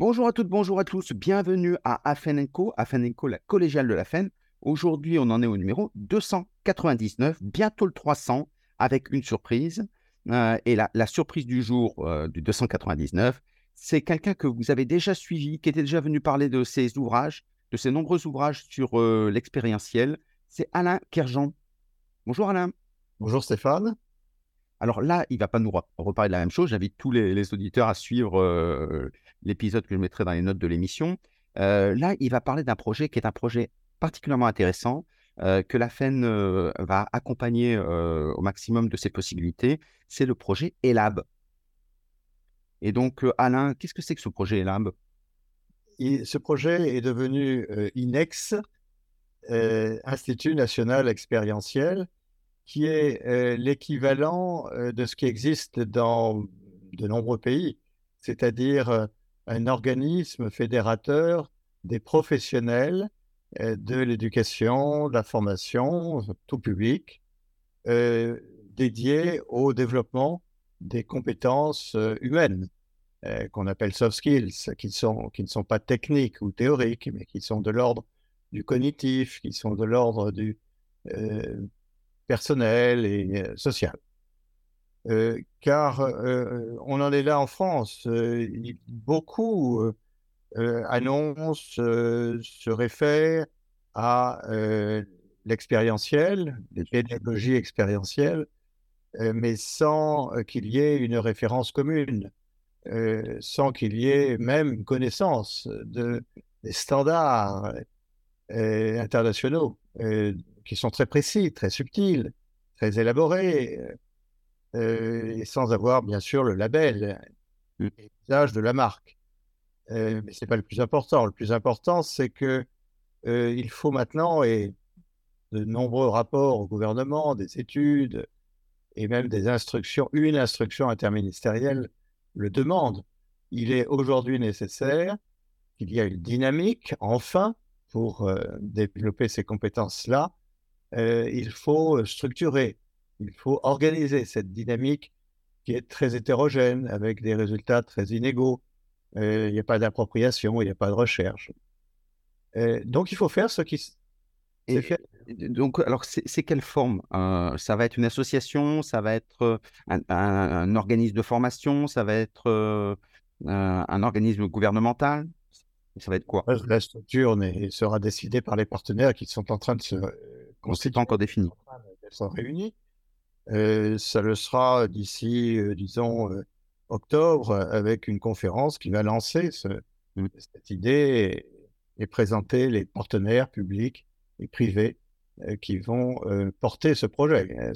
Bonjour à toutes, bonjour à tous, bienvenue à Afenenco, Afenenco, la collégiale de la FEN. Aujourd'hui, on en est au numéro 299, bientôt le 300, avec une surprise. Euh, et la, surprise du jour euh, du 299, c'est quelqu'un que vous avez déjà suivi, qui était déjà venu parler de ses ouvrages, de ses nombreux ouvrages sur euh, l'expérientiel. C'est Alain Kerjean. Bonjour Alain. Bonjour Stéphane. Alors là, il ne va pas nous reparler de la même chose. J'invite tous les, auditeurs à suivre euh, l'épisode que je mettrai dans les notes de l'émission. Euh, là, il va parler d'un projet qui est un projet particulièrement intéressant, euh, que la FEN va accompagner au maximum de ses possibilités. C'est le projet ELAB. Et donc, Alain, qu'est-ce que c'est que ce projet ELAB? Ce projet est devenu INEX, Institut national expérientiel, qui est euh, l'équivalent euh, de ce qui existe dans de nombreux pays, c'est-à-dire euh, un organisme fédérateur des professionnels de l'éducation, de la formation, tout public, dédié au développement des compétences humaines qu'on appelle soft skills, qui, ne sont pas techniques ou théoriques, mais qui sont de l'ordre du cognitif, qui sont de l'ordre du personnel et euh, social. Euh, car euh, on en est là en France. beaucoup annoncent, se réfèrent à l'expérientiel, les pédagogies expérientielles, mais sans qu'il y ait une référence commune, sans qu'il y ait même une connaissance de, des standards internationaux qui sont très précis, très subtils, très élaborés, euh, euh, et sans avoir bien sûr le label, l'usage de la marque. Euh, mais ce n'est pas le plus important. Le plus important, c'est que il faut maintenant, et de nombreux rapports au gouvernement, des études, et même des instructions, une instruction interministérielle le demande. Il est aujourd'hui nécessaire qu'il y ait une dynamique, enfin, pour développer ces compétences-là, euh, il faut euh, structurer, il faut organiser cette dynamique qui est très hétérogène, avec des résultats très inégaux. Euh, il n'y a pas d'appropriation, il n'y a pas de recherche. donc, il faut faire ce qui et, fait. Donc, alors, c'est quelle forme Ça va être une association, ça va être un, organisme de formation, ça va être un organisme gouvernemental? Ça va être quoi? La structure sera décidée par les partenaires qui sont en train de se c'est pas encore défini. Sont réunies. Euh, ça le sera d'ici, euh, disons, euh, octobre, avec une conférence qui va lancer cette idée et, présenter les partenaires publics et privés qui vont porter ce projet.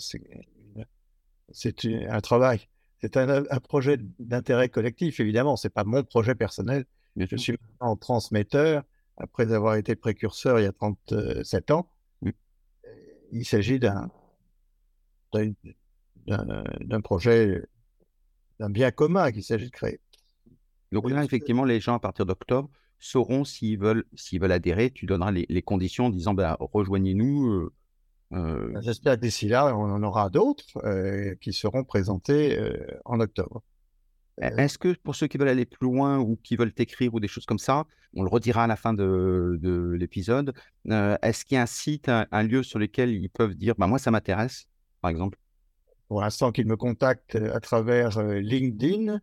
C'est un travail, c'est un, projet d'intérêt collectif, évidemment. C'est pas mon projet personnel. Je suis en transmetteur après avoir été précurseur il y a 37 ans il s'agit d'un d'un projet, d'un bien commun qu'il s'agit de créer. Donc là, effectivement, les gens, à partir d'octobre, sauront s'ils veulent, s'ils veulent adhérer. Tu donneras les, conditions en disant bah, rejoignez-nous. Euh, euh. J'espère que d'ici là, on en aura d'autres euh, qui seront présentés en octobre. E est-ce que pour ceux qui veulent aller plus loin ou qui veulent t'écrire ou des choses comme ça, on le redira à la fin de, l'épisode, euh, est-ce qu'il y a un site, un, lieu sur lequel ils peuvent dire bah, moi ça m'intéresse, par exemple? Pour l'instant, qu'ils me contactent à travers euh, LinkedIn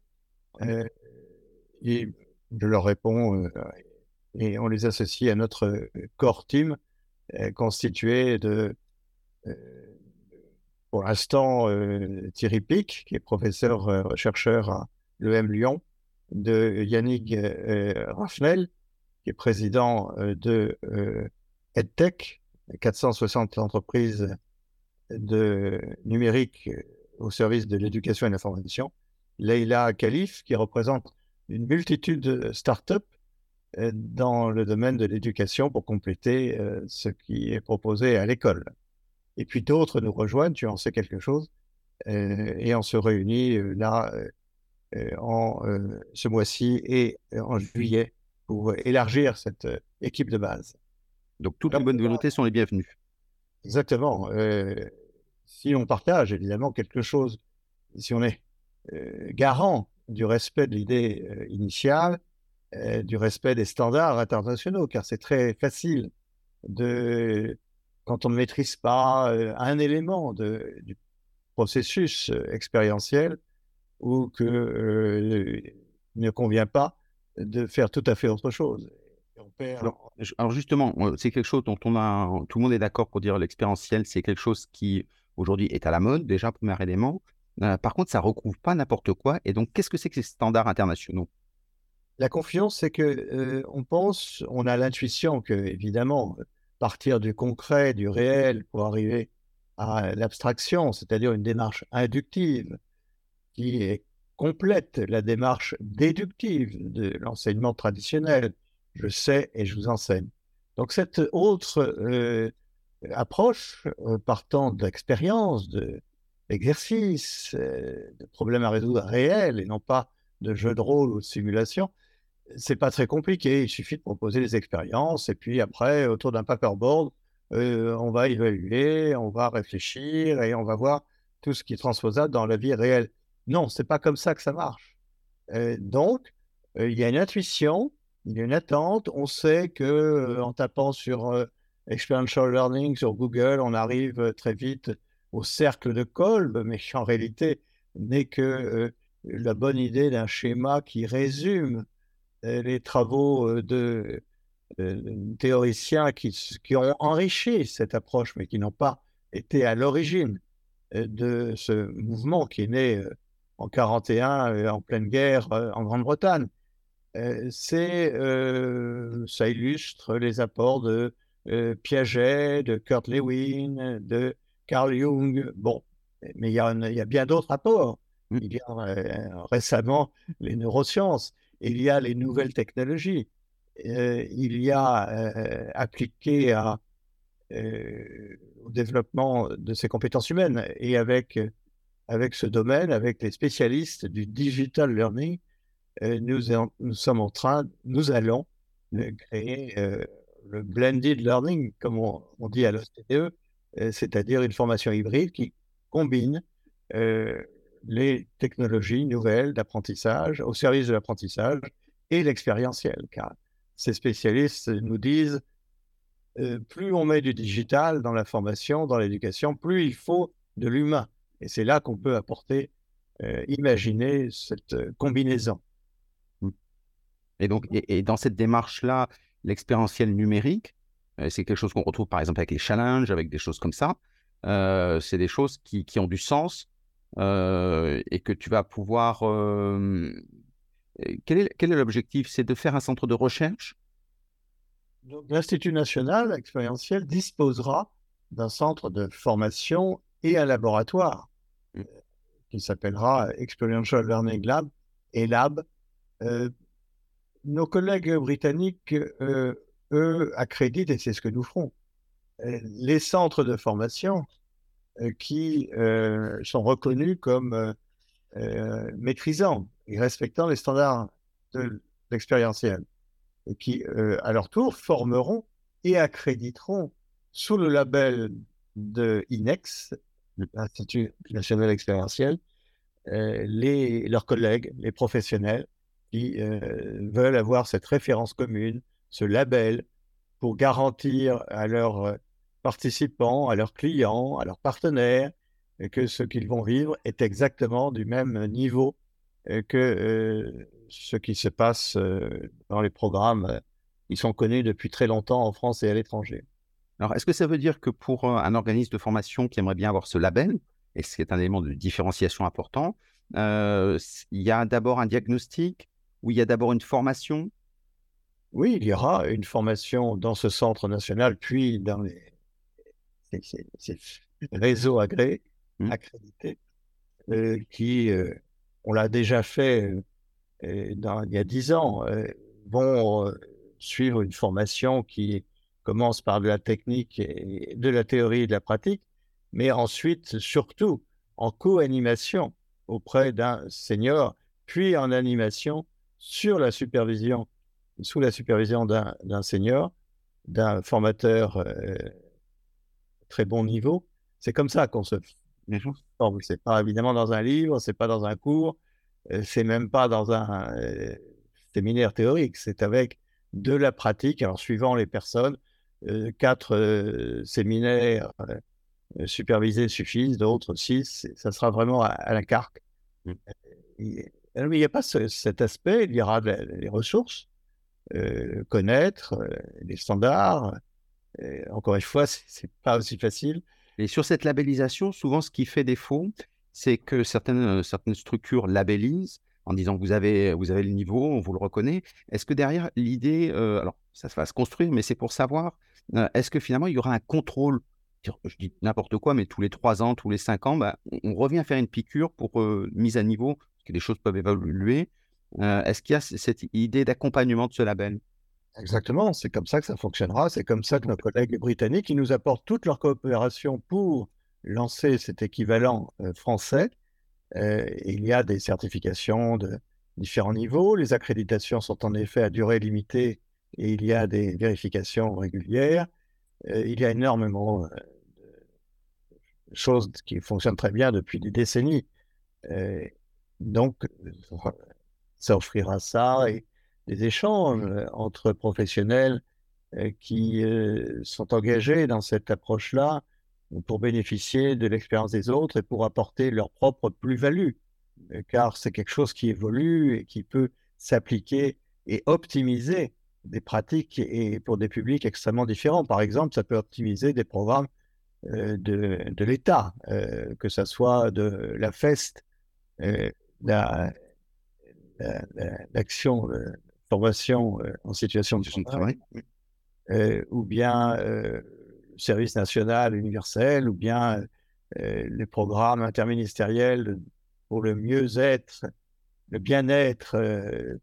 euh, et je leur réponds et on les associe à notre core team constitué de, pour l'instant, Thierry Pic, qui est professeur chercheur à l'EM Lyon, de Yannick euh, Raffnel, qui est président euh, de euh, EdTech, 460 entreprises de numérique au service de l'éducation et de l'information. Leïla Khalif, qui représente une multitude de startups dans le domaine de l'éducation pour compléter ce qui est proposé à l'école. Et puis d'autres nous rejoignent, tu en sais quelque chose, et on se réunit là euh, en euh, ce mois-ci et euh, en juillet pour élargir cette équipe de base. Donc toutes les bonnes volontés sont les bienvenues. Exactement. si on partage évidemment quelque chose, si on est garant du respect de l'idée initiale, du respect des standards internationaux, car c'est très facile de, quand on ne maîtrise pas un élément de, du processus expérientiel ou que ne convient pas de faire tout à fait autre chose. Alors, justement, c'est quelque chose dont on a, tout le monde est d'accord pour dire l'expérientiel, c'est quelque chose qui aujourd'hui est à la mode, déjà, premier élément. Euh, par contre, ça ne recouvre pas n'importe quoi. Et donc, qu'est-ce que c'est que ces standards internationaux? La confiance, c'est que euh, on pense, on a l'intuition que, évidemment, partir du concret, du réel, pour arriver à l'abstraction, c'est-à-dire une démarche inductive qui complète la démarche déductive de l'enseignement traditionnel. Je sais et je vous enseigne. Donc cette autre euh, approche, euh, partant d'expérience, d'exercice, euh, de problèmes à résoudre réels et non pas de jeux de rôle ou de simulation, c'est pas très compliqué. Il suffit de proposer des expériences et puis après, autour d'un paperboard, on va évaluer, on va réfléchir et on va voir tout ce qui est transposable dans la vie réelle. Non, c'est pas comme ça que ça marche. donc, il y a une intuition, il y a une attente. On sait que en tapant sur experiential learning sur Google, on arrive très vite au cercle de Kolb, mais en réalité n'est que la bonne idée d'un schéma qui résume les travaux de théoriciens qui, qui, ont enrichi cette approche, mais qui n'ont pas été à l'origine de ce mouvement qui est né en 41 euh, en pleine guerre euh, en Grande-Bretagne. Euh, c'est, ça illustre les apports de Piaget, de Kurt Lewin, de Carl Jung. Bon, mais il y a, il y a bien d'autres apports. Mmh. Il y a récemment les neurosciences, il y a les nouvelles technologies, il y a appliqué à, au développement de ces compétences humaines et avec avec ce domaine, avec les spécialistes du digital learning, euh, nous, sommes en train, nous allons créer euh, le blended learning, comme on, dit à l'OCDE, euh, c'est-à-dire une formation hybride qui combine les technologies nouvelles d'apprentissage au service de l'apprentissage et l'expérientiel, car ces spécialistes nous disent plus on met du digital dans la formation, dans l'éducation, plus il faut de l'humain. Et c'est là qu'on peut apporter, euh, imaginer cette euh, combinaison. Mmh. Et donc, et, dans cette démarche-là, l'expérientiel numérique, euh, c'est quelque chose qu'on retrouve par exemple avec les challenges, avec des choses comme ça. c'est des choses qui, qui, ont du sens et que tu vas pouvoir. quel est, quel est l'objectif? C'est de faire un centre de recherche? L'Institut national expérientiel disposera d'un centre de formation et un laboratoire qui s'appellera Experiential Learning Lab et Lab. Euh, nos collègues britanniques, euh, eux, accréditent, et c'est ce que nous ferons, euh, les centres de formation qui sont reconnus comme maîtrisant et respectant les standards de l'expérientiel, et qui, à leur tour, formeront et accréditeront sous le label de INEX, l'Institut national expérientiel, euh, les, leurs collègues, les professionnels, qui euh, veulent avoir cette référence commune, ce label, pour garantir à leurs euh, participants, à leurs clients, à leurs partenaires, que ce qu'ils vont vivre est exactement du même niveau que ce qui se passe dans les programmes qui sont connus depuis très longtemps en France et à l'étranger. Alors, est-ce que ça veut dire que pour un organisme de formation qui aimerait bien avoir ce label, et ce qui est un élément de différenciation important, il y a d'abord un diagnostic ou il y a d'abord une formation? Oui, il y aura une formation dans ce centre national, puis dans les réseaux agréés, mmh. accrédités, qui, on l'a déjà fait dans, il y a dix ans, vont suivre une formation qui commence par de la technique et de la théorie et de la pratique, mais ensuite, surtout, en co-animation auprès d'un senior, puis en animation sur la supervision, sous la supervision d'un senior, d'un formateur euh, très bon niveau. C'est comme ça qu'on se forme. C'est pas évidemment dans un livre, c'est pas dans un cours, euh, c'est même pas dans un euh, séminaire théorique, c'est avec de la pratique. Alors, suivant les personnes, quatre euh, séminaires euh, supervisés suffisent, d'autres six. Ça sera vraiment à, la carte. Mmh. il n'y a pas cet aspect, il y aura les ressources, connaître les standards. encore une fois, c'est pas aussi facile. Et sur cette labellisation, souvent, ce qui fait défaut, c'est que certaines, certaines structures labellisent en disant vous avez, vous avez le niveau, on vous le reconnaît. Est-ce que derriire l'idée, alors ça va se construire, mais c'est pour savoir, est-ce que finalement il y aura un contrôle? Je dis n'importe quoi, mais tous les trois ans, tous les cinq ans, bah, on revient faire une piqûre pour mise à niveau, parce que les choses peuvent évoluer. Est-ce qu'il y a cette idée d'accompagnement de ce label? Exactement, c'est comme ça que ça fonctionnera. C'est comme ça que nos collègues britanniques, qui nous apportent toute leur coopération pour lancer cet équivalent français, il y a des certifications de différents niveaux. Les accréditations sont en effet à durée limitée et il y a des vérifications régulières. il y a énormément de choses qui fonctionnent très bien depuis des décennies. donc, ça offrira ça et des échanges entre professionnels qui sont engagés dans cette approche-là pour bénéficier de l'expérience des autres et pour apporter leur propre plus-value, euh, car c'est quelque chose qui évolue et qui peut s'appliquer et optimiser des pratiques et pour des publics extrêmement différents. Par exemple, ça peut optimiser des programmes euh, de, de l'État, euh, que ce soit de la FEST, l'action de formation en situation de travail, ou bien service national universel ou bien euh, les programmes interministériels pour le mieux-être, le bien-être euh,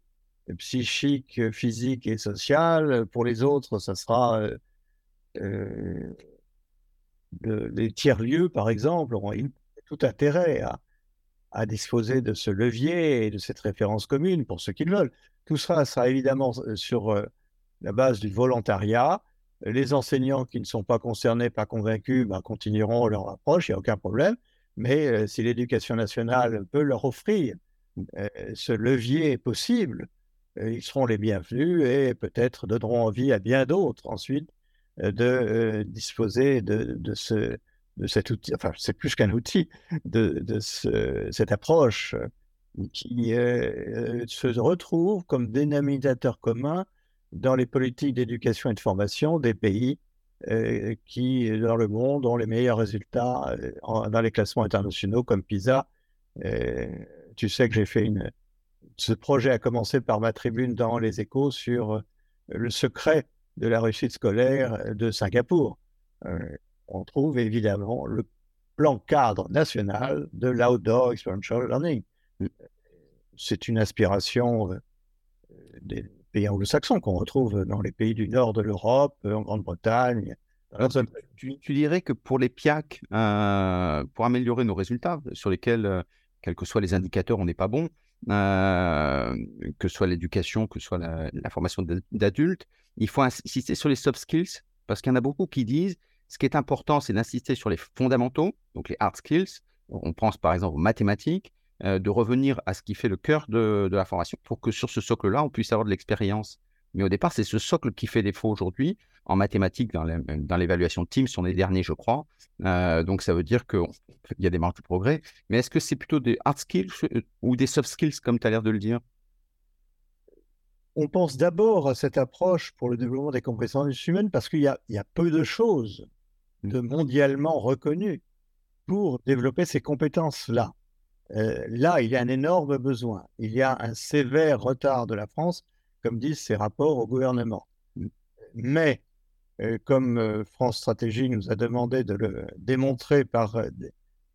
psychique, physique et social. Pour les autres, ça sera euh, les tiers-lieux, par exemple, auront tout intérêt à, à, disposer de ce levier et de cette référence commune pour ceux qui le veulent. Tout ça sera évidemment sur la base du volontariat les enseignants qui ne sont pas concernés, pas convaincus, ben, continueront leur approche, il n'y a aucun problème. Mais euh, si l'éducation nationale peut leur offrir euh, ce levier possible, euh, ils seront les bienvenus et peut-être donneront envie à bien d'autres ensuite de disposer de, ce, de cet outil, enfin c'est plus qu'un outil, de, de cette approche qui se retrouve comme dénominateur commun dans les politiques d'éducation et de formation des pays euh, qui, dans le monde, ont les meilleurs résultats euh, dans les classements internationaux comme PISA. tu sais que j'ai fait une. Ce projet a commencé par ma tribune dans les échos sur euh, le secret de la réussite scolaire de Singapour. on trouve évidemment le plan cadre national de l'outdoor experiential learning. C'est une aspiration des, pays anglo-saxons qu'on retrouve dans les pays du nord de l'Europe, euh, en Grande-Bretagne. Tu, dirais que pour les PIAC, euh, pour améliorer nos résultats, sur lesquels, euh, quels que soient les indicateurs, on n'est pas bon, que ce soit l'éducation, que ce soit la, formation d'adultes, il faut insister sur les soft skills, parce qu'il y en a beaucoup qui disent ce qui est important, c'est d'insister sur les fondamentaux, donc les hard skills. On pense par exemple aux mathématiques, euh, de revenir à ce qui fait le cœur de, la formation pour que sur ce socle-là, on puisse avoir de l'expérience. Mais au départ, c'est ce socle qui fait défaut aujourd'hui. En mathématiques, dans l'évaluation de Teams, on est dernier, je crois. Euh, donc, ça veut dire qu'il y a des marges de progrès. Mais est-ce que c'est plutôt des hard skills euh, ou des soft skills, comme tu as l'air de le dire? On pense d'abord à cette approche pour le développement des compétences humaines parce qu'il y, y, a peu de choses de mondialement reconnues pour développer ces compétences-là. Euh, là, il y a un énorme besoin. Il y a un sévère retard de la France, comme disent ses rapports au gouvernement. Mais, euh, comme euh, France Stratégie nous a demandé de le démontrer par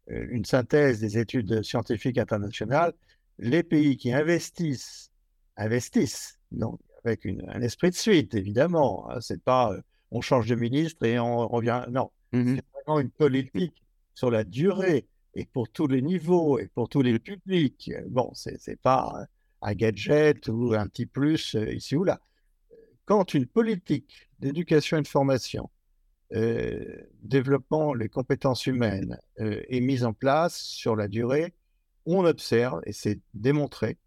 une synthèse des études scientifiques internationales, les pays qui investissent, investissent, donc avec un esprit de suite, évidemment. Hein, c'est pas on change de ministre et on revient. Non, mmh c'est vraiment une politique sur la durée et pour tous les niveaux et pour tous les publics. Bon, ce n'est pas un gadget ou un petit plus euh, ici ou là. Quand une politique d'éducation et de formation euh, développant les compétences humaines euh, est mise en place sur la durée, on observe, et c'est démontré,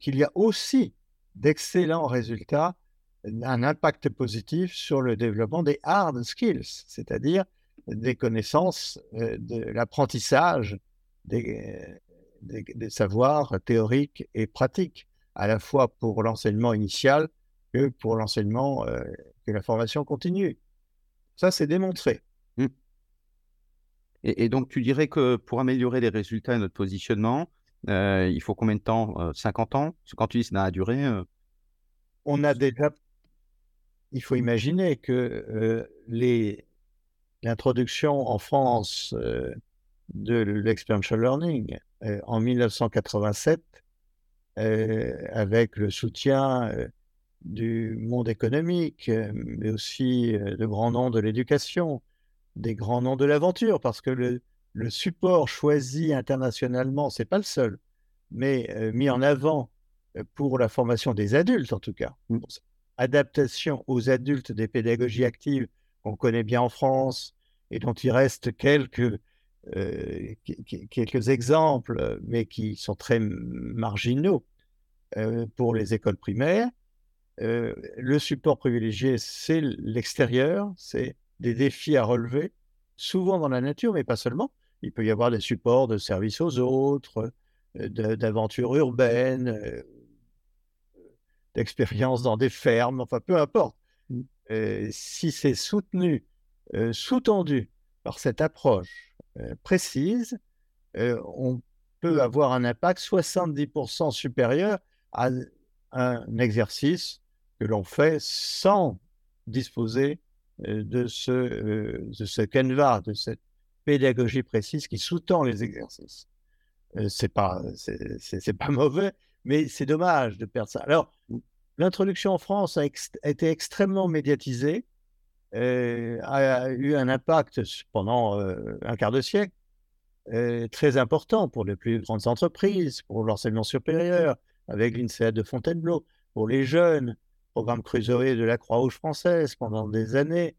qu'il y a aussi d'excellents résultats, un impact positif sur le développement des hard skills, c'est-à-dire des connaissances, de l'apprentissage des, des, savoirs théoriques et pratiques, à la fois pour l'enseignement initial que pour l'enseignement, que la formation continue. Ça, c'est démontré. Mmh. Et, donc, tu dirais que pour améliorer les résultats et notre positionnement, il faut combien de temps 50 ans? Quand tu dis que ça a duré On a déjà. Il faut imaginer que l'introduction en France de l'experiential learning en 1987, avec le soutien du monde économique, mais aussi de grands noms de l'éducation, des grands noms de l'aventure, parce que le, support choisi internationalement, c'est pas le seul, mais mis en avant pour la formation des adultes en tout cas. Mmh. Adaptation aux adultes des pédagogies actives connaît bien en France et dont il reste quelques, quelques exemples, mais qui sont très marginaux pour les écoles primaires. le support privilégié, c'est l'extérieur, c'est des défis à relever, souvent dans la nature, mais pas seulement. Il peut y avoir des supports de service aux autres, euh, d'aventures urbaines, euh, d'expériences dans des fermes, enfin peu importe. Euh, si c'est soutenu, sous-tendu par cette approche précise, on peut avoir un impact 70% supérieur à un exercice que l'on fait sans disposer de ce, de canevas, de cette pédagogie précise qui sous-tend les exercices. c'est pas, c'est pas mauvais, mais c'est dommage de perdre ça. Alors, l'introduction en France a, été extrêmement médiatisée, a eu un impact pendant un quart de siècle très important pour les plus grandes entreprises, pour l'enseignement supérieur, avec l'INSEAD de Fontainebleau, pour les jeunes, programme Crusoe de la Croix-Rouge française pendant des années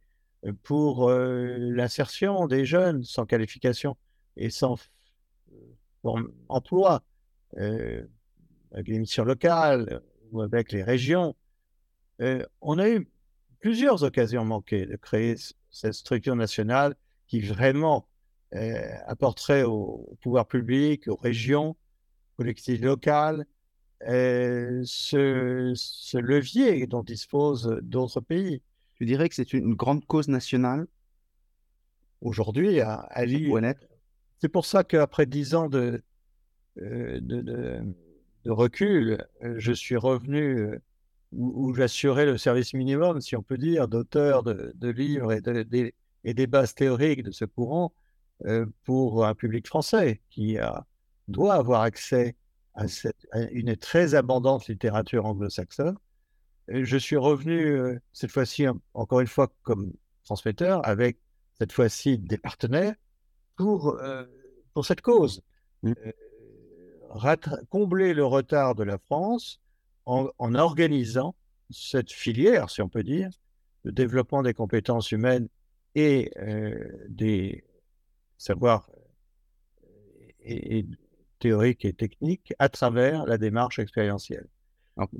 euh, pour euh, l'insertion des jeunes sans qualification et sans euh, emploi, avec les missions locales ou avec les régions. on a eu plusieurs occasions manquées de créer cette structure nationale qui vraiment apporterait au pouvoir public, aux régions, aux collectivités locales, ce, levier dont disposent d'autres pays. Tu dirais que c'est une grande cause nationale? Aujourd'hui, à, à C'est pour ça qu'après dix ans de, de, de, recul, je suis revenu où, j'assurais le service minimum, si on peut dire, d'auteurs de, livres et, et, des bases théoriques de ce courant pour un public français qui a, doit avoir accès à, une très abondante littérature anglo-saxonne. Je suis revenu euh, cette fois-ci, encore une fois, comme transmetteur, avec cette fois-ci des partenaires pour, euh, pour cette cause. Mmh. Euh, combler le retard de la France en, organisant cette filière, si on peut dire, de développement des compétences humaines et des savoirs et, et théorique et technique à travers la démarche expérientielle.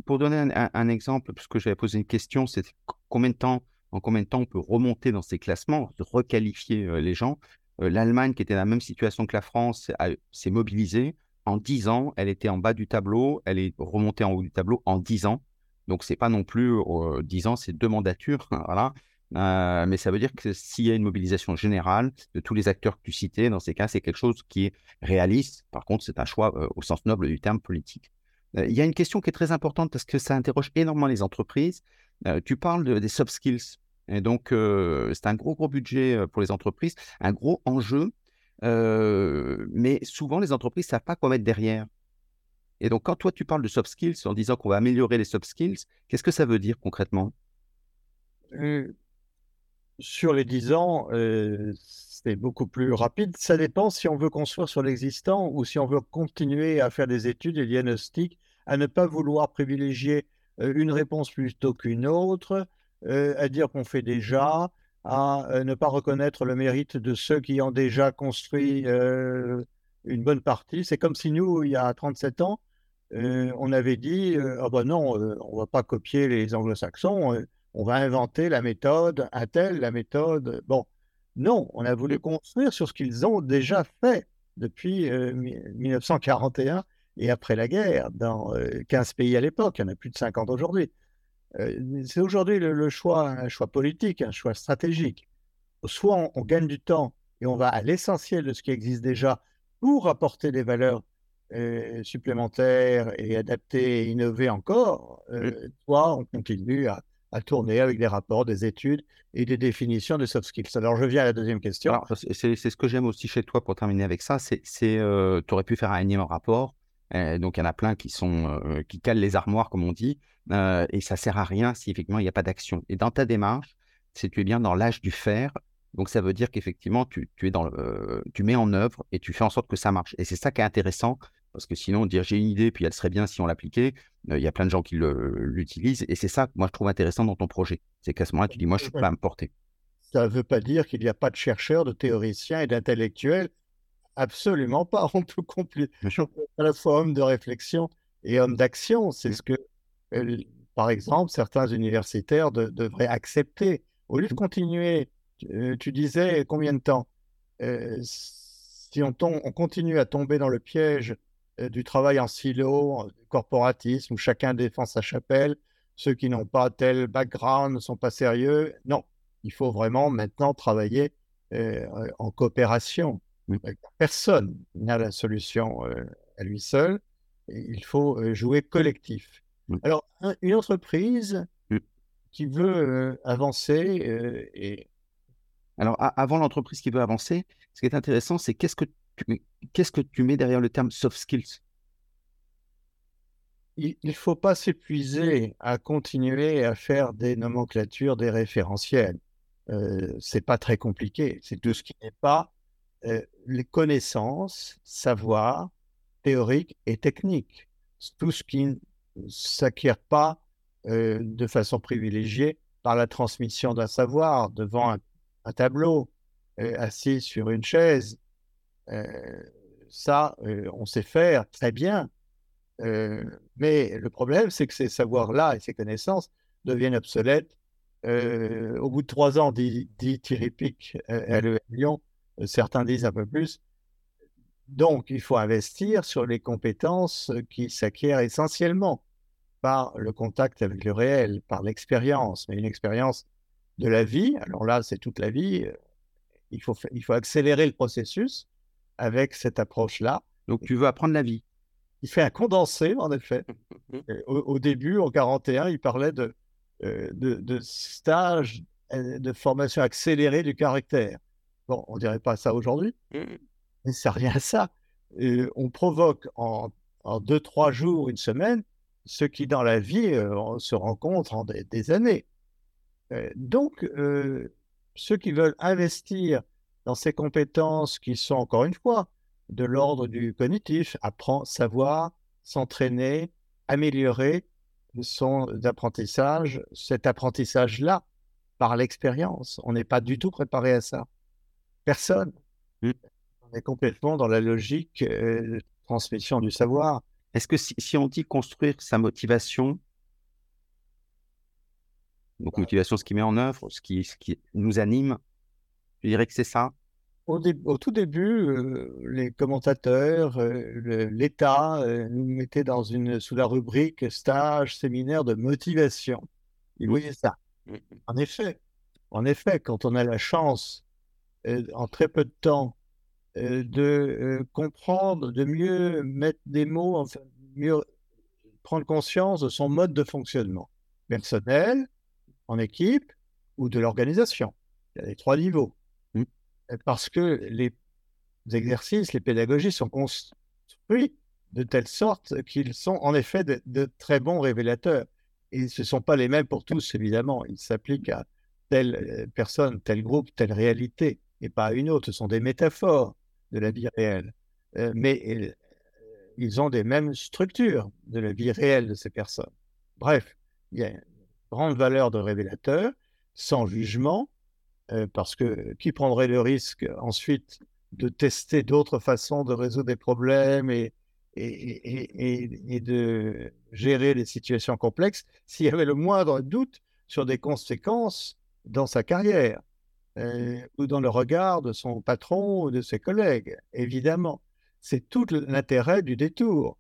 pour donner un, exemple, puisque j'avais posé une question, c'est combien de temps, en combien de temps on peut remonter dans ces classements, requalifier euh, les gens. Euh, L'Allemagne, qui était dans la même situation que la France, s'est mobilisée. En 10 ans, elle était en bas du tableau, elle est remontée en haut du tableau en 10 ans. Donc, c'est pas non plus 10 euh, ans, c'est deux mandatures. voilà. Euh, mais ça veut dire que s'il y a une mobilisation générale de tous les acteurs que tu citais, dans ces cas, c'est quelque chose qui est réaliste. Par contre, c'est un choix euh, au sens noble du terme politique. Euh, il y a une question qui est très importante parce que ça interroge énormément les entreprises. tu parles des soft skills. Et donc, c'est un gros, gros budget pour les entreprises, un gros enjeu. Mais souvent, les entreprises ne savent pas quoi mettre derrière. Et donc, quand toi, tu parles de soft skills en disant qu'on va améliorer les soft skills, qu'est-ce que ça veut dire concrètement? Sur les 10 ans, c'est beaucoup plus rapide. Ça dépend si on veut construire sur l'existant ou si on veut continuer à faire des études et diagnostics, à ne pas vouloir privilégier une réponse plutôt qu'une autre, à dire qu'on fait déjà, à ne pas reconnaître le mérite de ceux qui ont déjà construit une bonne partie. C'est comme si nous, il y a 37 ans, on avait dit ah ben non, on va pas copier les anglo-saxons, on va inventer la méthode un tel, la méthode. Bon, non, on a voulu construire sur ce qu'ils ont déjà fait depuis 1941 et après la guerre, dans 15 pays à l'époque, il y en a plus de 50 aujourd'hui. C'est aujourd'hui le, choix, un choix politique, un choix stratégique. Soit on gagne du temps et on va à l'essentiel de ce qui existe déjà pour apporter des valeurs euh, supplémentaires et adapter et innover encore, euh, soit on continue à, tourner avec des rapports, des études et des définitions de soft skills. Alors je viens à la deuxième question. C'est ce que j'aime aussi chez toi pour terminer avec ça, c'est euh, tu aurais pu faire un énième rapport. Donc il y en a plein qui sont qui calent les armoires comme on dit et ça sert à rien si effectivement il n'y a pas d'action. Et dans ta démarche, c'est tu es bien dans l'âge du faire donc, ça veut dire qu'effectivement, tu, es dans tu mets en œuvre et tu fais en sorte que ça marche. Et c'est ça qui est intéressant, parce que sinon, dire j'ai une idée, puis elle serait bien si on l'appliquait, il y a plein de gens qui l'utilisent. Et c'est ça que moi, je trouve intéressant dans ton projet. C'est qu'à ce moment-là, tu dis, moi, je suis prêt à me porter. Ça ne veut pas dire qu'il n'y a pas de chercheurs, de théoriciens et d'intellectuels. Absolument pas. On peut compléter à la fois homme de réflexion et homme d'action. C'est mmh. ce que, par exemple, certains universitaires devraient accepter. Au lieu de continuer euh, tu disais combien de temps? Euh, Si on, on, continue à tomber dans le piège euh, du travail en silo, du corporatisme, où chacun défend sa chapelle, ceux qui n'ont pas tel background ne sont pas sérieux. Non, il faut vraiment maintenant travailler en coopération. Personne n'a la solution à lui seul. Il faut jouer collectif. Alors, une entreprise qui veut avancer et alors, avant l'entreprise qui veut avancer, ce qui est intéressant, c'est qu'est-ce que tu, qu'est-ce que tu mets derrière le terme soft skills? Il ne faut pas s'épuiser à continuer à faire des nomenclatures, des référentiels. Euh, c'est pas très compliqué. C'est tout ce qui n'est pas euh, les connaissances, savoir théoriques et techniques. Tout ce qui ne s'acquiert pas euh, de façon privilégiée par la transmission d'un savoir devant un tableau, euh, assis sur une chaise. Ça, on sait faire très bien. mais le problème, c'est que ces savoirs-là et ces connaissances deviennent obsolètes au bout de trois ans, dit, Thierry Pic à Lyon. Certains disent un peu plus. Donc, il faut investir sur les compétences qui s'acquièrent essentiellement par le contact avec le réel, par l'expérience, mais une expérience de la vie. Alors là, c'est toute la vie. Euh, il faut, il faut accélérer le processus avec cette approche-là. Donc, tu veux apprendre la vie Il fait un condensé, en effet. au, début, en 41, il parlait de, euh, de, de stage euh, de formation accélérée du caractère. Bon, on ne dirait pas ça aujourd'hui, mmh. mais ça rien à ça. on provoque en, en, deux, trois jours, une semaine, ce qui dans la vie se rencontre en des années. Euh, donc, euh, ceux qui veulent investir dans ces compétences qui sont, encore une fois, de l'ordre du cognitif, apprendre, savoir, s'entraîner, améliorer son apprentissage, cet apprentissage-là, par l'expérience. On n'est pas du tout préparé à ça. Personne. Mmh. On est complètement dans la logique euh, de transmission du savoir. Est-ce que si, on dit construire sa motivation, donc, motivation, ce qui met en œuvre, ce qui, ce qui nous anime, je dirais que c'est ça? Au, au, tout début, euh, les commentateurs, euh, l'État euh, nous mettaient dans une, sous la rubrique stage, séminaire de motivation. Ils mmh. voyaient ça. Mmh. En effet, en effet, quand on a la chance, en très peu de temps, de comprendre, de mieux mettre des mots, enfin, mieux prendre conscience de son mode de fonctionnement personnel, en équipe ou de l'organisation. Il y a les trois niveaux. Mmh. Parce que les exercices, les pédagogies sont construits de telle sorte qu'ils sont en effet de, très bons révélateurs. Et ce ne sont pas les mêmes pour tous, évidemment. Ils s'appliquent à telle euh, personne, tel groupe, telle réalité, et pas une autre. Ce sont des métaphores de la vie réelle. Euh, mais euh, ils ont des mêmes structures de la vie réelle de ces personnes. Bref, il y a grande valeur de révélateur, sans jugement, euh, parce que qui prendrait le risque ensuite de tester d'autres façons de résoudre des problèmes et, et, de gérer les situations complexes s'il y avait le moindre doute sur des conséquences dans sa carrière? Euh, ou dans le regard de son patron ou de ses collègues, évidemment. C'est tout l'intérêt du détour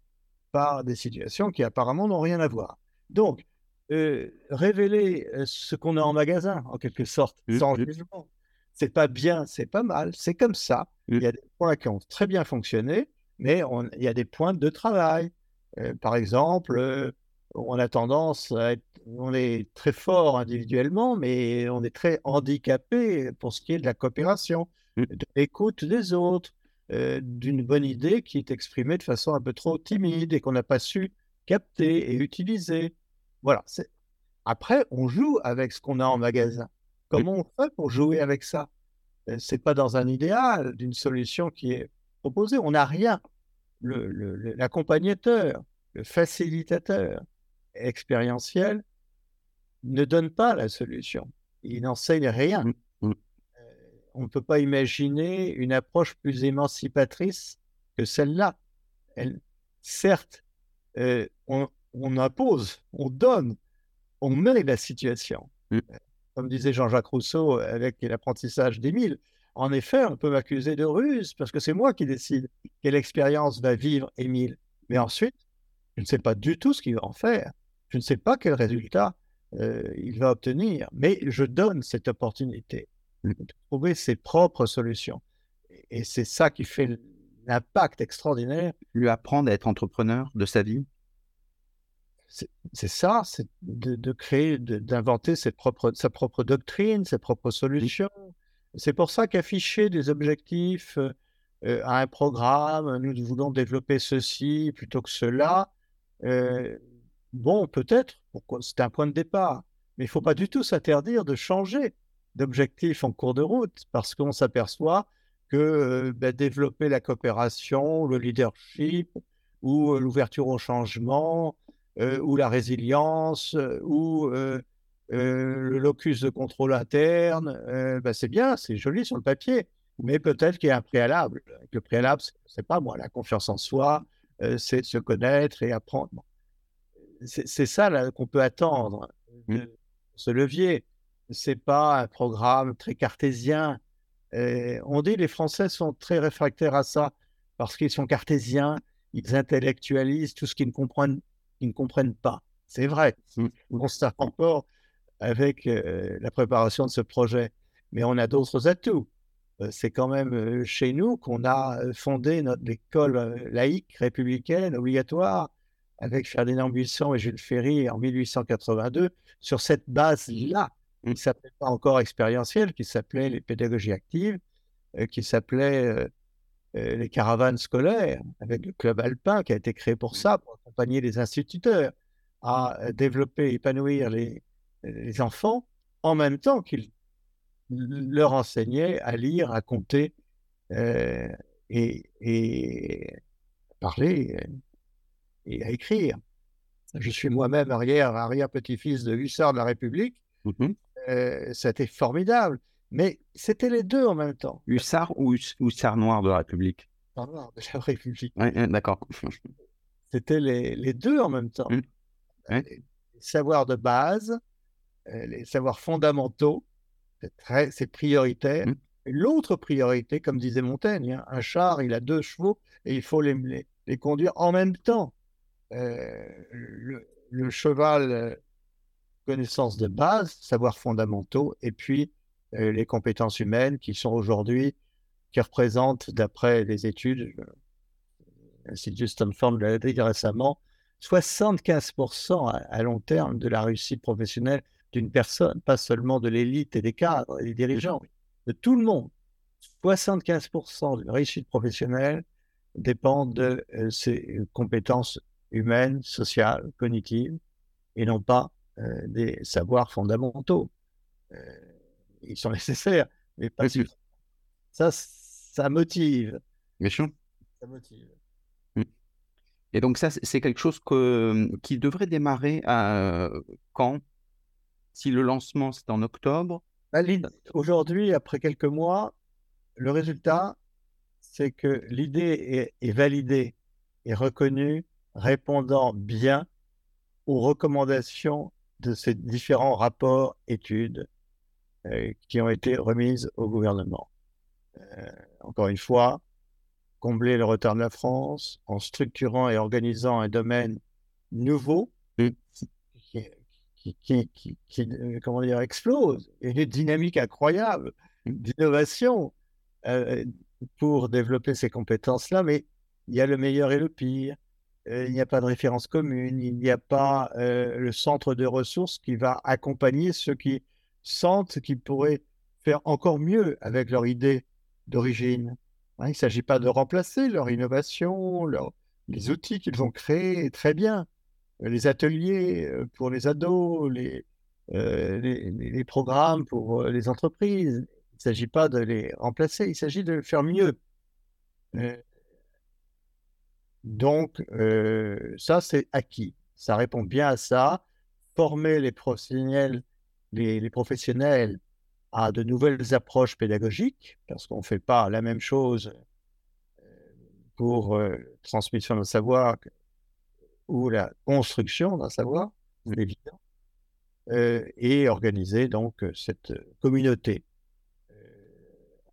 par des situations qui apparemment n'ont rien à voir. Donc, euh, révéler euh, ce qu'on a en magasin, en quelque sorte, sans mmh. jugement, c'est pas bien, c'est pas mal, c'est comme ça. Il y a des points qui ont très bien fonctionné, mais il y a des points de travail. Euh, par exemple, on a tendance à être, on est très fort individuellement, mais on est très handicapé pour ce qui est de la coopération, de l'écoute des autres, d'une bonne idée qui est exprimée de façon un peu trop timide et qu'on n'a pas su capter et utiliser. Voilà. Après, on joue avec ce qu'on a en magasin. Comment on fait pour jouer avec ça? C'est pas dans un idéal d'une solution qui est proposée. On n'a rien. L'accompagnateur, le, le facilitateur expérientiel ne donne pas la solution. Il n'enseigne rien. Mmh, mmh. Euh, on ne peut pas imaginer une approche plus émancipatrice que celle-là. Elle, certes, euh, on, on impose, on donne, on met la situation. Mmh. Euh, comme disait Jean-Jacques Rousseau avec l'apprentissage d'Émile, en effet, on peut m'accuser de ruse parce que c'est moi qui décide quelle expérience va vivre Émile. Mais ensuite, je ne sais pas du tout ce qu'il va en faire. Je ne sais pas quel résultat euh, il va obtenir, mais je donne cette opportunité de trouver ses propres solutions. Et c'est ça qui fait l'impact extraordinaire. Lui apprendre à être entrepreneur de sa vie? C'est ça, c'est de, créer, d'inventer sa propre doctrine, ses propres solutions. C'est pour ça qu'afficher des objectifs euh, à un programme, nous voulons développer ceci plutôt que cela, euh, bon, peut-être, c'est un point de départ, mais il ne faut pas du tout s'interdire de changer d'objectif en cours de route, parce qu'on s'aperçoit que ben, développer la coopération, le leadership ou l'ouverture au changement, euh, ou la résilience, euh, ou euh, le locus de contrôle interne, ben c'est bien, c'est joli sur le papier, mais peut-être qu'il y a un préalable. Le préalable, c'est pas moi, la confiance en soi, c'est se connaître et apprendre. C'est ça qu'on peut attendre mmh. de ce levier. C'est pas un programme très cartésien. on dit les Français sont très réfractaires à ça parce qu'ils sont cartésiens, ils intellectualisent tout ce qu'ils ne comprennent ne comprennent pas. C'est vrai, mmh. on constate encore avec euh, la préparation de ce projet. Mais on a d'autres atouts. Euh, c'est quand même euh, chez nous qu'on a fondé notre école laïque, républicaine, obligatoire, avec Ferdinand Buisson et Jules Ferry en 1882, sur cette base-là, mmh. qui ne s'appelait pas encore expérientielle, qui s'appelait les pédagogies actives, qui s'appelait euh, les caravanes scolaires, avec le club alpin qui a été créé pour ça, pour accompagner les instituteurs à euh, développer, épanouir les, les enfants, en même temps qu'ils leur enseignaient à lire, à compter euh, et, et, parler et à écrire. Je suis moi-même arrière, arrière-petit-fils de hussard de la République. Mmh C'était formidable. Mais c'était les deux en même temps. Hussard ou Hussard noir de la République? Hussard noir de la République. Oui, d'accord. c'était les, les, deux en même temps. Mmh. Les savoirs de base, euh, les savoirs fondamentaux, c'est prioritaire. Mmh. L'autre priorité, comme disait Montaigne, hein, un char, il a deux chevaux et il faut les, les, conduire en même temps. Euh, le, cheval, euh, connaissance de base, savoirs fondamentaux, et puis euh, les compétences humaines qui sont aujourd'hui, qui représentent, d'après les études, euh, l'Institut Stanford l'a dit récemment, 75% à, long terme de la réussite professionnelle d'une personne, pas seulement de l'élite et des cadres des dirigeants, de tout le monde. 75% de réussite professionnelle dépend de euh, ces compétences humaines, sociales, cognitives, et non pas des savoirs fondamentaux ils sont nécessaires, mais pas sûr. Ça, ça motive. Bien sûr. Ça motive. Mmh. Et donc ça, c'est quelque chose que, qui devrait démarrer à, quand? Si le lancement, c'est en octobre? Bah, Aujourd'hui, après quelques mois, le résultat, c'est que l'idée est, validée est reconnu répondant bien aux recommandations de ces différents rapports, études euh, qui ont été remises au gouvernement. Euh, encore une fois, combler le retard de la France en structurant et organisant un domaine nouveau qui, qui, qui, euh, comment dire, explose, une dynamique incroyable d'innovation pour développer ces compétences-là, mais il y a le meilleur et le pire. Euh, il n'y a pas de référence commune, il n'y a pas euh, le centre de ressources qui va accompagner ceux qui sentent qu'ils pourraient faire encore mieux avec leur idée d'origine. Hein, il ne s'agit pas de remplacer leur innovation, les outils qu'ils vont créer, très bien. Les ateliers euh, pour les ados, les, programmes pour les entreprises. Il ne s'agit pas de les remplacer, il s'agit de faire mieux. Donc, euh, ça, c'est acquis. Ça répond bien à ça. Former les professionnels, à de nouvelles approches pédagogiques, parce qu'on ne fait pas la même chose euh, pour euh, transmission d'un savoir ou la construction d'un savoir, c'est évident, et organiser donc cette communauté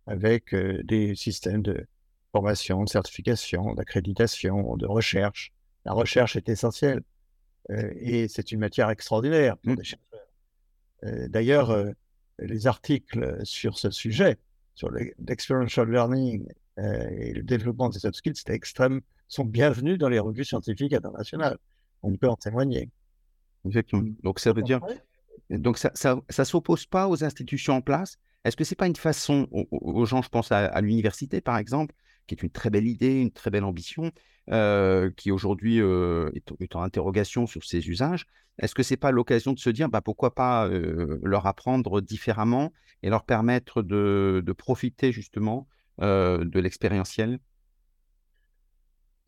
avec des systèmes de, formation, de certification, d'accréditation, de recherche. La recherche est essentielle euh, et c'est une matière extraordinaire pour mmh. chercheurs. Euh, d'ailleurs, euh, les articles sur ce sujet, sur l'experiential learning et le développement des soft skills, c'est extrême, sont bienvenus dans les revues scientifiques internationales. On peut en témoigner. Exactement. Donc ça veut dire, donc ça, ça, ça s'oppose pas aux institutions en place? Est-ce que c'est pas une façon aux, gens, je pense à l'université par exemple, qui est une très belle idée, une très belle ambition, qui aujourd'hui est, en interrogation sur ses usages. Est-ce que ce n'est pas l'occasion de se dire bah, pourquoi pas leur apprendre différemment et leur permettre de, profiter justement de l'expérientiel?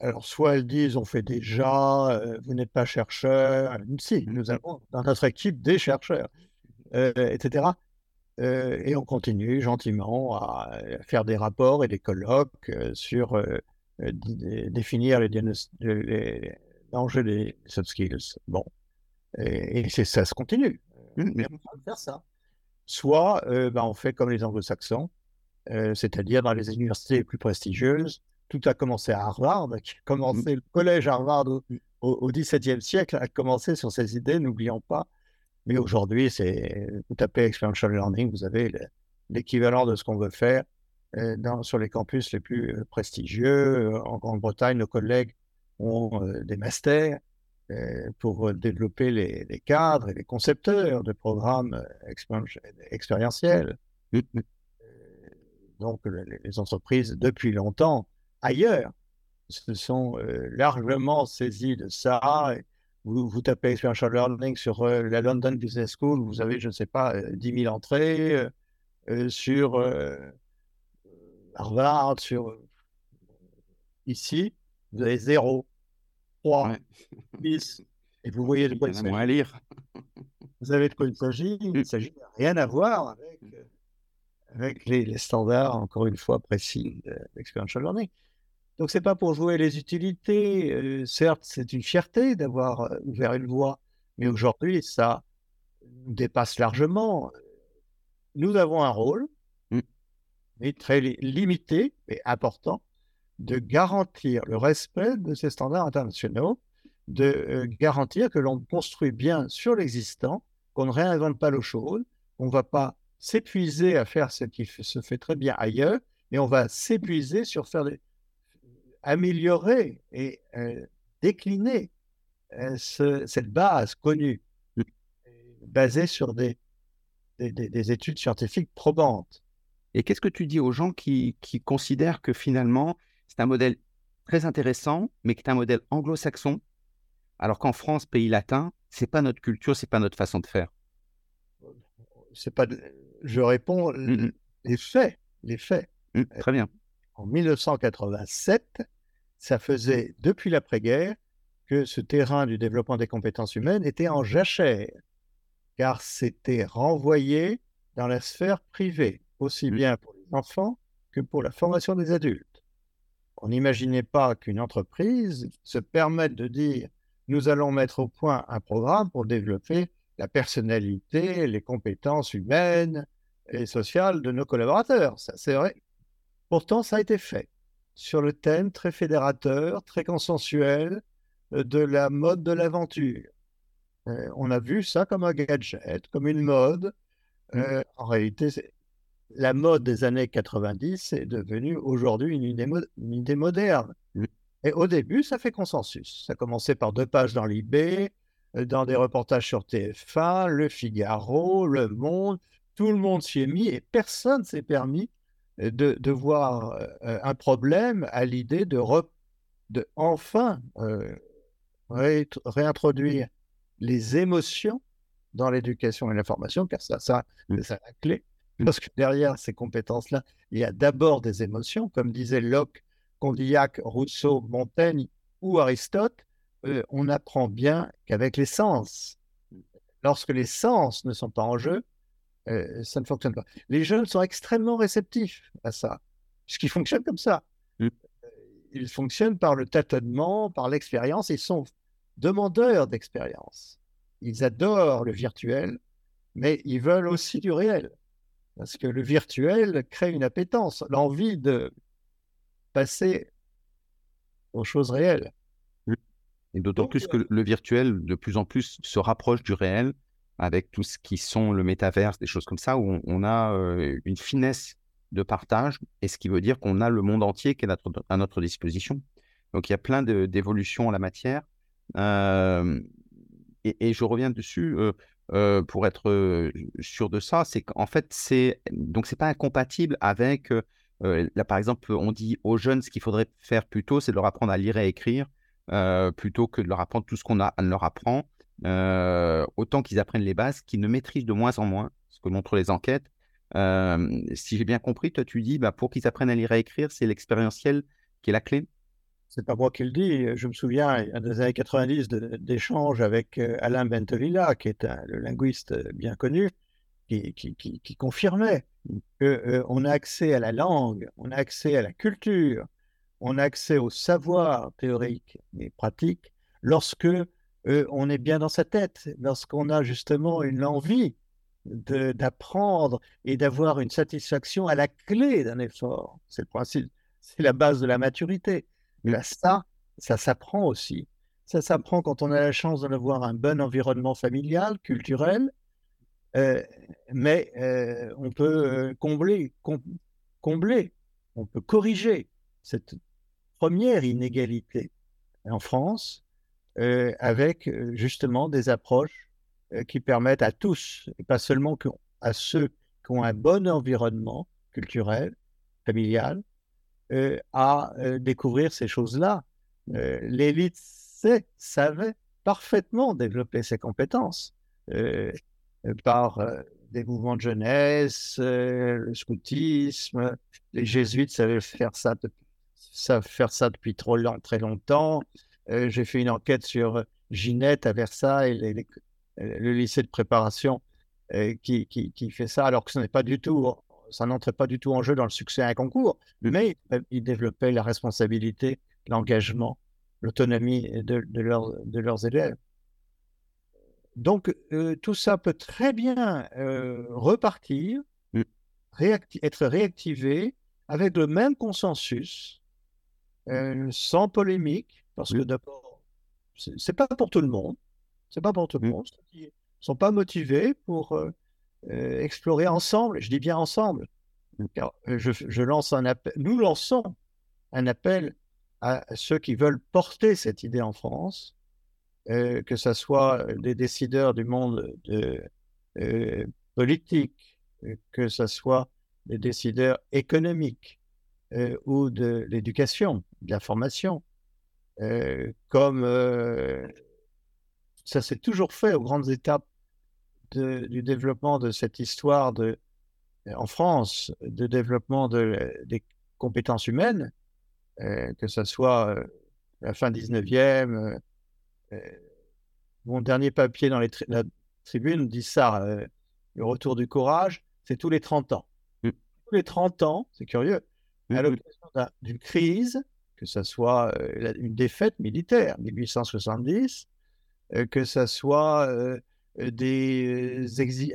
Alors, soit elles disent on fait déjà, vous n'êtes pas chercheur. Si, nous avons dans notre équipe des chercheurs, etc. Euh, et on continue gentiment à faire des rapports et des colloques euh, sur euh, définir les, les, enjeux des soft skills. Bon, et, et ça se continue. Mmh, on va faire ça. Soit ben, on fait comme les anglo-saxons, c'est-à-dire dans les universités les plus prestigieuses. Tout a commencé à Harvard, qui a commencé, mmh. le collège Harvard au, au XVIIe siècle a commencé sur ces idées, n'oublions pas mais aujourd'hui, c'est vous tapez experiential learning, vous avez l'équivalent de ce qu'on veut faire euh, sur les campus les plus euh, prestigieux. En Grande-Bretagne, nos collègues ont euh, des masters pour développer les, cadres et les concepteurs de programmes expérientiels. Donc, les, entreprises, depuis longtemps, ailleurs, se sont largement saisies de ça vous, tapez Experiential Learning sur euh, la London Business School, vous avez, je ne sais pas, 10 euh, 000 entrées. Euh, sur Harvard, sur. Ici, vous avez 0, 3, 10. Et vous voyez de quoi il s'agit. à lire. Vous savez de quoi il s'agit. Il ne s'agit de rien à voir avec, avec les, les, standards, encore une fois, précis d'Experiential Learning. Donc, c'est pas pour jouer les utilités. Euh, certes, c'est une fierté d'avoir euh, ouvert une voie, mais aujourd'hui, ça nous dépasse largement. Nous avons un rôle, mmh. mais très limité et important, de garantir le respect de ces standards internationaux, de euh, garantir que l'on construit bien sur l'existant, qu'on ne réinvente pas l'eau chaude, qu'on ne va pas s'épuiser à faire ce qui se fait très bien ailleurs, mais on va s'épuiser sur faire des, améliorer et euh, décliner euh, cette base connue, basée sur des, des, études scientifiques probantes. Et qu'est-ce que tu dis aux gens qui, qui considèrent que finalement, c'est un modèle très intéressant, mais qui est un modèle anglo-saxon, alors qu'en France, pays latin, c'est pas notre culture, c'est pas notre façon de faire? C'est pas. Je réponds mmh. les faits, les faits. Mmh, très bien en 1987, ça faisait depuis l'après-guerre que ce terrain du développement des compétences humaines était en jachère, car c'était renvoyé dans la sphère privée, aussi bien pour les enfants que pour la formation des adultes. On n'imaginait pas qu'une entreprise se permette de dire nous allons mettre au point un programme pour développer la personnalité, les compétences humaines et sociales de nos collaborateurs. Ça, c'est vrai. Pourtant, ça a été fait sur le thème très fédérateur, très consensuel euh, de la mode de l'aventure. Euh, on a vu ça comme un gadget, comme une mode. Mmh. Euh, en réalité, la mode des années 90 est devenue aujourd'hui une, idée, moderne. Mmh. Et au début, ça fait consensus. Ça a commencé par deux pages dans l'IB, dans des reportages sur TF1, Le Figaro, Le Monde. Tout le monde s'y est mis et personne s'est permis de, voir un problème à l'idée de, de enfin réintroduire les émotions dans l'éducation et l'information, car ça, ça mmh. c'est la clé. Mmh. Parce que derrière ces compétences-là, il y a d'abord des émotions, comme disait Locke, Condillac, Rousseau, Montaigne ou Aristote, on apprend bien qu'avec les sens, lorsque les sens ne sont pas en jeu, ça ne fonctionne pas. Les jeunes sont extrêmement réceptifs à ça, puisqu'ils fonctionnent comme ça. Mmh. Ils fonctionnent par le tâtonnement, par l'expérience, ils sont demandeurs d'expérience. Ils adorent le virtuel, mais ils veulent aussi du réel. Parce que le virtuel crée une appétence, l'envie de passer aux choses réelles. Et d'autant plus que le virtuel, de plus en plus, se rapproche du réel avec tout ce qui sont le métaverse, des choses comme ça, où on, a une finesse de partage, et ce qui veut dire qu'on a le monde entier qui est à notre disposition. Donc il y a plein d'évolutions en la matière. et, je reviens dessus pour être sûr de ça, c'est qu'en fait, c'est donc c'est pas incompatible avec là par exemple, on dit aux jeunes ce qu'il faudrait faire plutôt, c'est de leur apprendre à lire et à écrire plutôt que de leur apprendre tout ce qu'on a à autant qu'ils apprennent les bases, qu'ils ne maîtrisent de moins en moins, ce que montrent les enquêtes. si j'ai bien compris, toi tu dis, bah, pour qu'ils apprennent à lire et à écrire, c'est l'expérientiel qui est la clé? C'est pas moi qui le dis. Je me souviens, a des années 90, d'échanges avec Alain Bentolila, qui est un, le linguiste bien connu, qui, confirmait qu'on a accès à la langue, on a accès à la culture, on a accès au savoir théorique et pratique lorsque on est bien dans sa tête, lorsqu'on a justement une envie d'apprendre et d'avoir une satisfaction à la clé d'un effort. C'est le principe, c'est la base de la maturité. Mais ça, ça s'apprend aussi. Ça s'apprend quand on a la chance d'avoir un bon environnement familial, culturel, euh, mais euh, on peut euh, combler, combler, on peut corriger cette première inégalité en France avec justement des approches qui permettent à tous, et pas seulement à ceux qui ont un bon environnement culturel, familial, euh, à euh, découvrir ces choses-là. Euh, l'élite savait parfaitement développer ses compétences par des mouvements de jeunesse, le scoutisme. Les jésuites savaient faire ça, depuis très longtemps. J'ai fait une enquête sur Ginette à Versailles, le lycée de préparation qui, qui, qui, fait ça, alors que ce n'est pas du tout ça n'entrait pas du tout en jeu dans le succès à un concours, mais ils développaient la responsabilité, l'engagement, l'autonomie de, de, de, leurs élèves. Donc, euh, tout ça peut très bien euh, repartir, mmh. être réactivé avec le même consensus, euh, sans polémique, parce que d'abord, c'est pas pour tout le monde. C'est pas pour tout le mmh. monde. Ils ne sont pas motivés pour euh, explorer ensemble, je dis bien ensemble, car euh, je, lance un appel, nous lançons un appel à ceux qui veulent porter cette idée en France, euh, que ce soit des décideurs du monde de, politique, que ce soit des décideurs économiques ou de l'éducation, de la formation, comme ça s'est toujours fait aux grandes étapes du développement de cette histoire de, en France, de développement de, des compétences humaines, euh, que ce soit euh, la fin 19e. Euh, mon dernier papier dans les la tribune dit ça, le retour du courage, c'est tous les 30 ans. Mmh. Tous les 30 ans, c'est curieux, à mmh. l'occasion d'une crise que ce soit une défaite militaire, 1870, que ce soit des,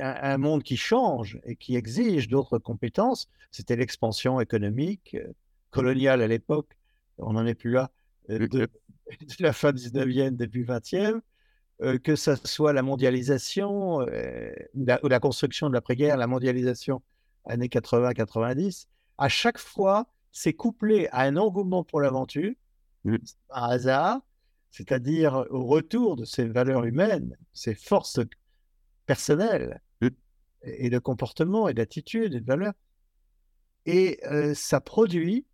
un, monde qui change et qui exige d'autres compétences. C'était l'expansion économique, coloniale à l'époque, on n'en est plus là, de, la fin 19e, début 20e. que ce soit la mondialisation, la, ou la construction de l'après-guerre, la mondialisation années 80-90, à chaque fois, c'est couplé à un engouement pour l'aventure, mmh. un hasard, c'est-à-dire au retour de ces valeurs humaines, ces forces personnelles mmh. et de comportement et d'attitude et de valeurs. Et euh, ça produit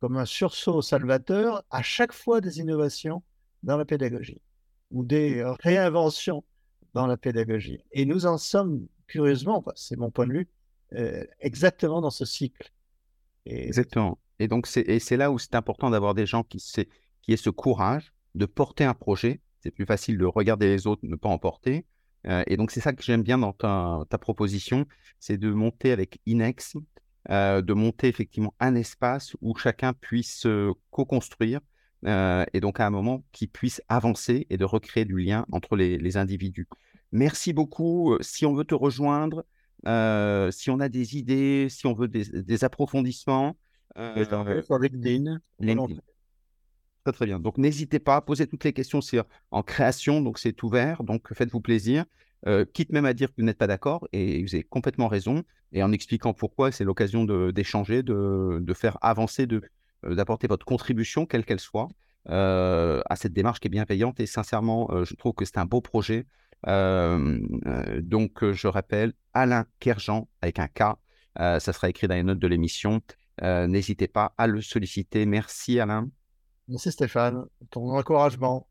comme un sursaut salvateur à chaque fois des innovations dans la pédagogie ou des réinventions dans la pédagogie. Et nous en sommes, curieusement, c'est mon point de vue, euh, exactement dans ce cycle. Exactement. Et donc, c'est là où c'est important d'avoir des gens qui, qui aient ce courage de porter un projet. C'est plus facile de regarder les autres, ne pas en porter. Euh, et donc, c'est ça que j'aime bien dans ta, proposition, c'est de monter avec Inex, euh, de monter effectivement un espace où chacun puisse co-construire et donc à un moment qui puisse avancer et de recréer du lien entre les, individus. Merci beaucoup. Si on veut te rejoindre, euh, si on a des idées, si on veut des, approfondissements. Euh, sur LinkedIn. Très, très bien. Donc, n'hésitez pas à poser toutes les questions. C'est en création, donc c'est ouvert. Donc, faites-vous plaisir. Euh, quitte même à dire que vous n'êtes pas d'accord, et vous avez complètement raison, et en expliquant pourquoi, c'est l'occasion d'échanger, de, de, faire avancer, d'apporter votre contribution, quelle qu'elle soit, à cette démarche qui est bienveillante. Et sincèrement, je trouve que c'est un beau projet. Euh, euh, donc, euh, je rappelle, Alain Kerjean avec un K. ça sera écrit dans les notes de l'émission. N'hésitez pas à le solliciter. Merci Alain. Merci Stéphane, ton encouragement.